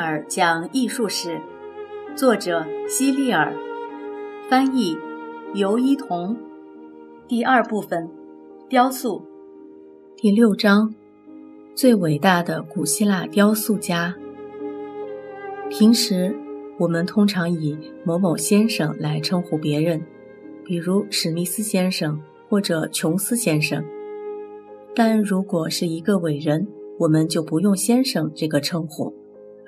尔讲艺术史，作者希利尔，翻译尤一彤。第二部分，雕塑，第六章，最伟大的古希腊雕塑家。平时我们通常以某某先生来称呼别人，比如史密斯先生或者琼斯先生。但如果是一个伟人，我们就不用“先生”这个称呼，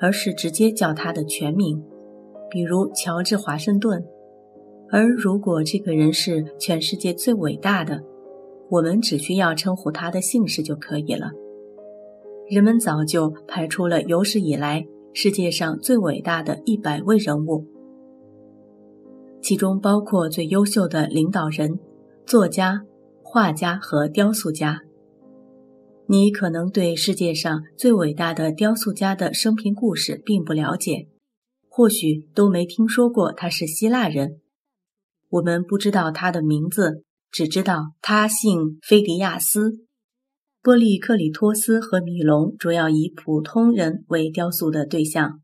而是直接叫他的全名，比如乔治·华盛顿。而如果这个人是全世界最伟大的，我们只需要称呼他的姓氏就可以了。人们早就排出了有史以来世界上最伟大的一百位人物，其中包括最优秀的领导人、作家、画家和雕塑家。你可能对世界上最伟大的雕塑家的生平故事并不了解，或许都没听说过他是希腊人。我们不知道他的名字，只知道他姓菲迪亚斯。波利克里托斯和米龙主要以普通人为雕塑的对象，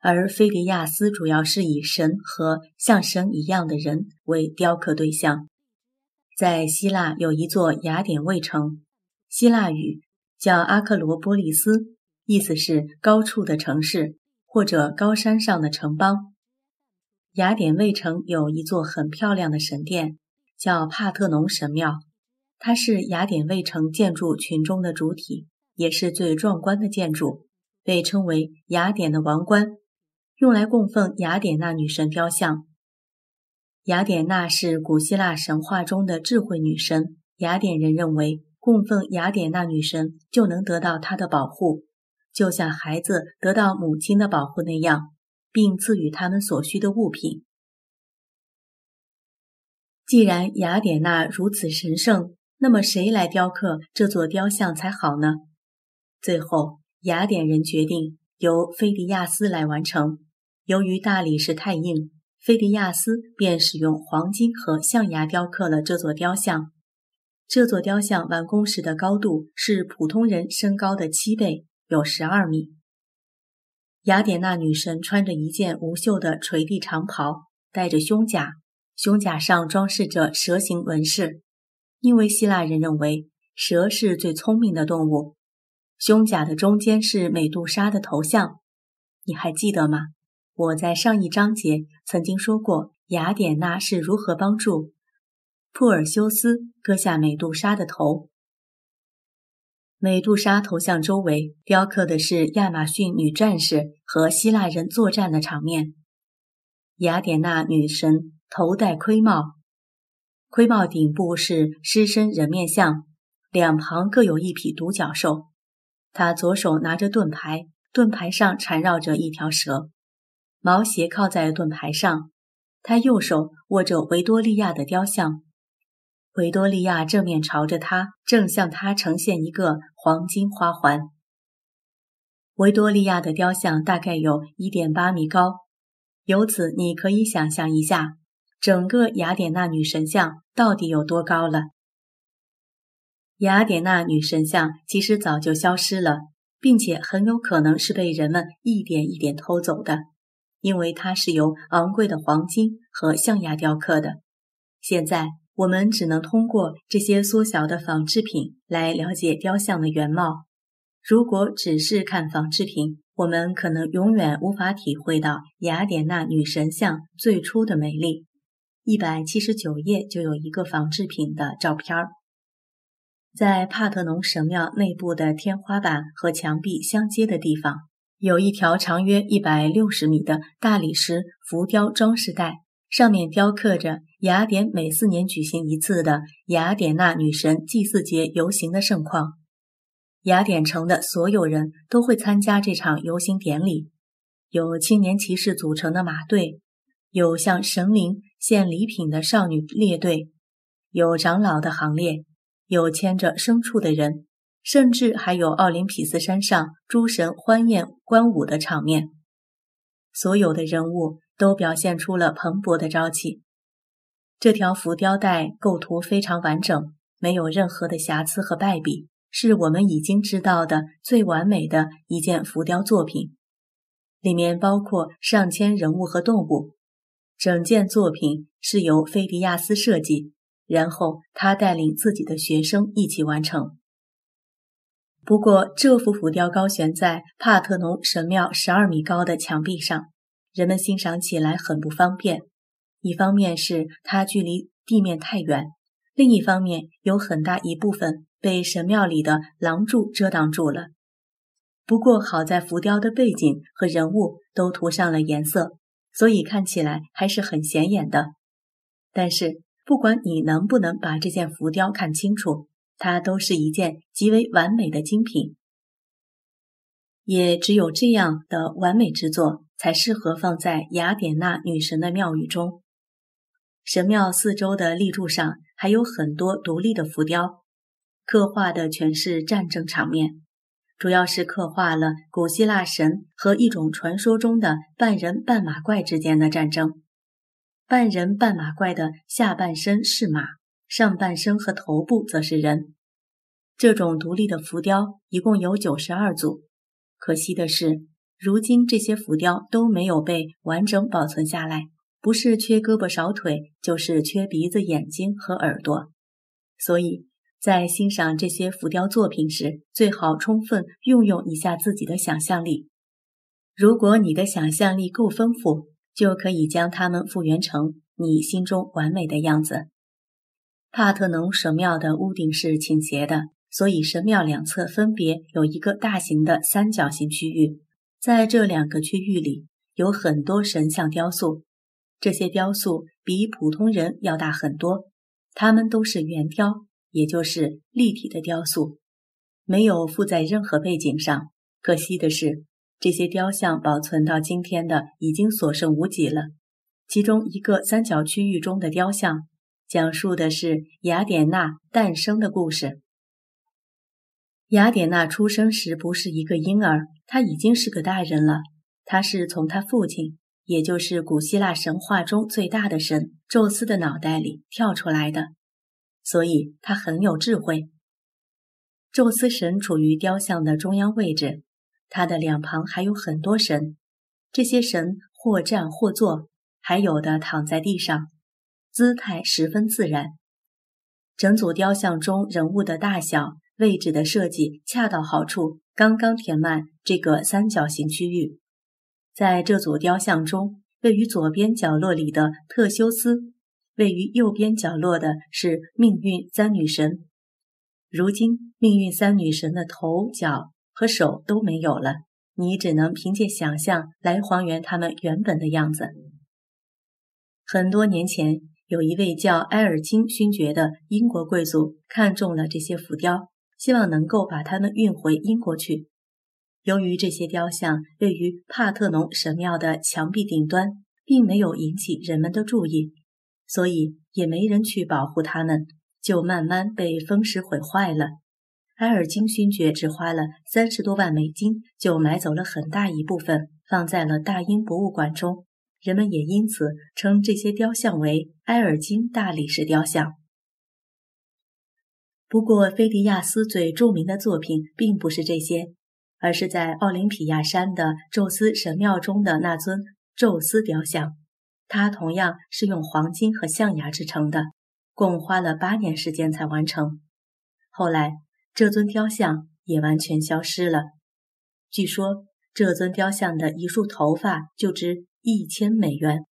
而菲迪亚斯主要是以神和像神一样的人为雕刻对象。在希腊有一座雅典卫城，希腊语。叫阿克罗波利斯，意思是高处的城市或者高山上的城邦。雅典卫城有一座很漂亮的神殿，叫帕特农神庙，它是雅典卫城建筑群中的主体，也是最壮观的建筑，被称为雅典的王冠，用来供奉雅典娜女神雕像。雅典娜是古希腊神话中的智慧女神，雅典人认为。供奉雅典娜女神就能得到她的保护，就像孩子得到母亲的保护那样，并赐予他们所需的物品。既然雅典娜如此神圣，那么谁来雕刻这座雕像才好呢？最后，雅典人决定由菲迪亚斯来完成。由于大理石太硬，菲迪亚斯便使用黄金和象牙雕刻了这座雕像。这座雕像完工时的高度是普通人身高的七倍，有十二米。雅典娜女神穿着一件无袖的垂地长袍，戴着胸甲，胸甲上装饰着蛇形纹饰，因为希腊人认为蛇是最聪明的动物。胸甲的中间是美杜莎的头像，你还记得吗？我在上一章节曾经说过，雅典娜是如何帮助。普尔修斯割下美杜莎的头。美杜莎头像周围雕刻的是亚马逊女战士和希腊人作战的场面。雅典娜女神头戴盔帽，盔帽顶部是狮身人面像，两旁各有一匹独角兽。她左手拿着盾牌，盾牌上缠绕着一条蛇，毛斜靠在盾牌上。她右手握着维多利亚的雕像。维多利亚正面朝着他，正向他呈现一个黄金花环。维多利亚的雕像大概有一点八米高，由此你可以想象一下，整个雅典娜女神像到底有多高了。雅典娜女神像其实早就消失了，并且很有可能是被人们一点一点偷走的，因为它是由昂贵的黄金和象牙雕刻的。现在。我们只能通过这些缩小的仿制品来了解雕像的原貌。如果只是看仿制品，我们可能永远无法体会到雅典娜女神像最初的美丽。一百七十九页就有一个仿制品的照片儿，在帕特农神庙内部的天花板和墙壁相接的地方，有一条长约一百六十米的大理石浮雕装饰带。上面雕刻着雅典每四年举行一次的雅典娜女神祭祀节游行的盛况。雅典城的所有人都会参加这场游行典礼，有青年骑士组成的马队，有向神灵献礼品的少女列队，有长老的行列，有牵着牲畜的人，甚至还有奥林匹斯山上诸神欢宴观舞的场面。所有的人物。都表现出了蓬勃的朝气。这条浮雕带构图非常完整，没有任何的瑕疵和败笔，是我们已经知道的最完美的一件浮雕作品。里面包括上千人物和动物。整件作品是由菲迪亚斯设计，然后他带领自己的学生一起完成。不过，这幅浮雕高悬在帕特农神庙十二米高的墙壁上，人们欣赏起来很不方便。一方面是它距离地面太远，另一方面有很大一部分被神庙里的廊柱遮挡住了。不过好在浮雕的背景和人物都涂上了颜色，所以看起来还是很显眼的。但是不管你能不能把这件浮雕看清楚，它都是一件极为完美的精品。也只有这样的完美之作，才适合放在雅典娜女神的庙宇中。神庙四周的立柱上还有很多独立的浮雕，刻画的全是战争场面，主要是刻画了古希腊神和一种传说中的半人半马怪之间的战争。半人半马怪的下半身是马，上半身和头部则是人。这种独立的浮雕一共有九十二组，可惜的是，如今这些浮雕都没有被完整保存下来。不是缺胳膊少腿，就是缺鼻子、眼睛和耳朵。所以在欣赏这些浮雕作品时，最好充分运用一下自己的想象力。如果你的想象力够丰富，就可以将它们复原成你心中完美的样子。帕特农神庙的屋顶是倾斜的，所以神庙两侧分别有一个大型的三角形区域。在这两个区域里，有很多神像雕塑。这些雕塑比普通人要大很多，它们都是圆雕，也就是立体的雕塑，没有附在任何背景上。可惜的是，这些雕像保存到今天的已经所剩无几了。其中一个三角区域中的雕像，讲述的是雅典娜诞生的故事。雅典娜出生时不是一个婴儿，她已经是个大人了。她是从她父亲。也就是古希腊神话中最大的神宙斯的脑袋里跳出来的，所以他很有智慧。宙斯神处于雕像的中央位置，他的两旁还有很多神，这些神或站或坐，还有的躺在地上，姿态十分自然。整组雕像中人物的大小、位置的设计恰到好处，刚刚填满这个三角形区域。在这组雕像中，位于左边角落里的特修斯，位于右边角落的是命运三女神。如今，命运三女神的头、脚和手都没有了，你只能凭借想象来还原他们原本的样子。很多年前，有一位叫埃尔金勋爵的英国贵族看中了这些浮雕，希望能够把它们运回英国去。由于这些雕像位于帕特农神庙的墙壁顶端，并没有引起人们的注意，所以也没人去保护它们，就慢慢被风蚀毁坏了。埃尔金勋爵只花了三十多万美金，就买走了很大一部分，放在了大英博物馆中。人们也因此称这些雕像为埃尔金大理石雕像。不过，菲迪亚斯最著名的作品并不是这些。而是在奥林匹亚山的宙斯神庙中的那尊宙斯雕像，它同样是用黄金和象牙制成的，共花了八年时间才完成。后来，这尊雕像也完全消失了。据说，这尊雕像的一束头发就值一千美元。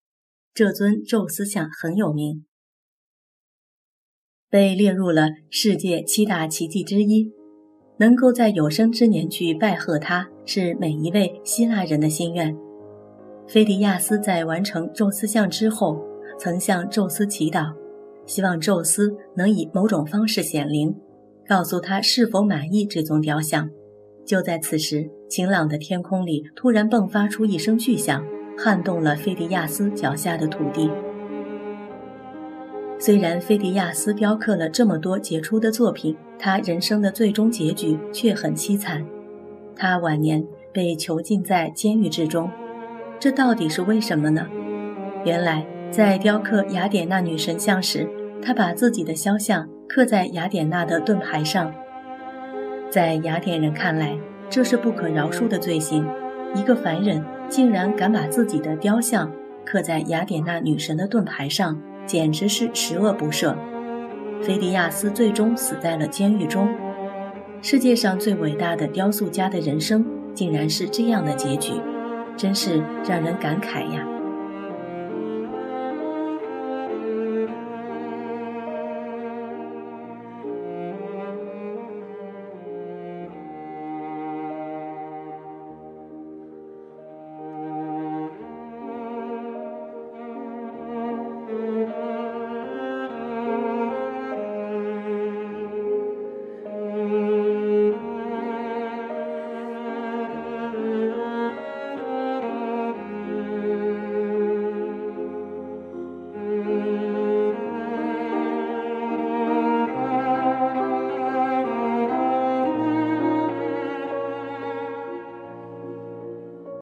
这尊宙斯像很有名，被列入了世界七大奇迹之一。能够在有生之年去拜贺他，是每一位希腊人的心愿。菲迪亚斯在完成宙斯像之后，曾向宙斯祈祷，希望宙斯能以某种方式显灵，告诉他是否满意这尊雕像。就在此时，晴朗的天空里突然迸发出一声巨响，撼动了菲迪亚斯脚下的土地。虽然菲迪亚斯雕刻了这么多杰出的作品，他人生的最终结局却很凄惨。他晚年被囚禁在监狱之中，这到底是为什么呢？原来，在雕刻雅典娜女神像时，他把自己的肖像刻在雅典娜的盾牌上。在雅典人看来，这是不可饶恕的罪行。一个凡人竟然敢把自己的雕像刻在雅典娜女神的盾牌上，简直是十恶不赦。菲迪亚斯最终死在了监狱中。世界上最伟大的雕塑家的人生，竟然是这样的结局，真是让人感慨呀！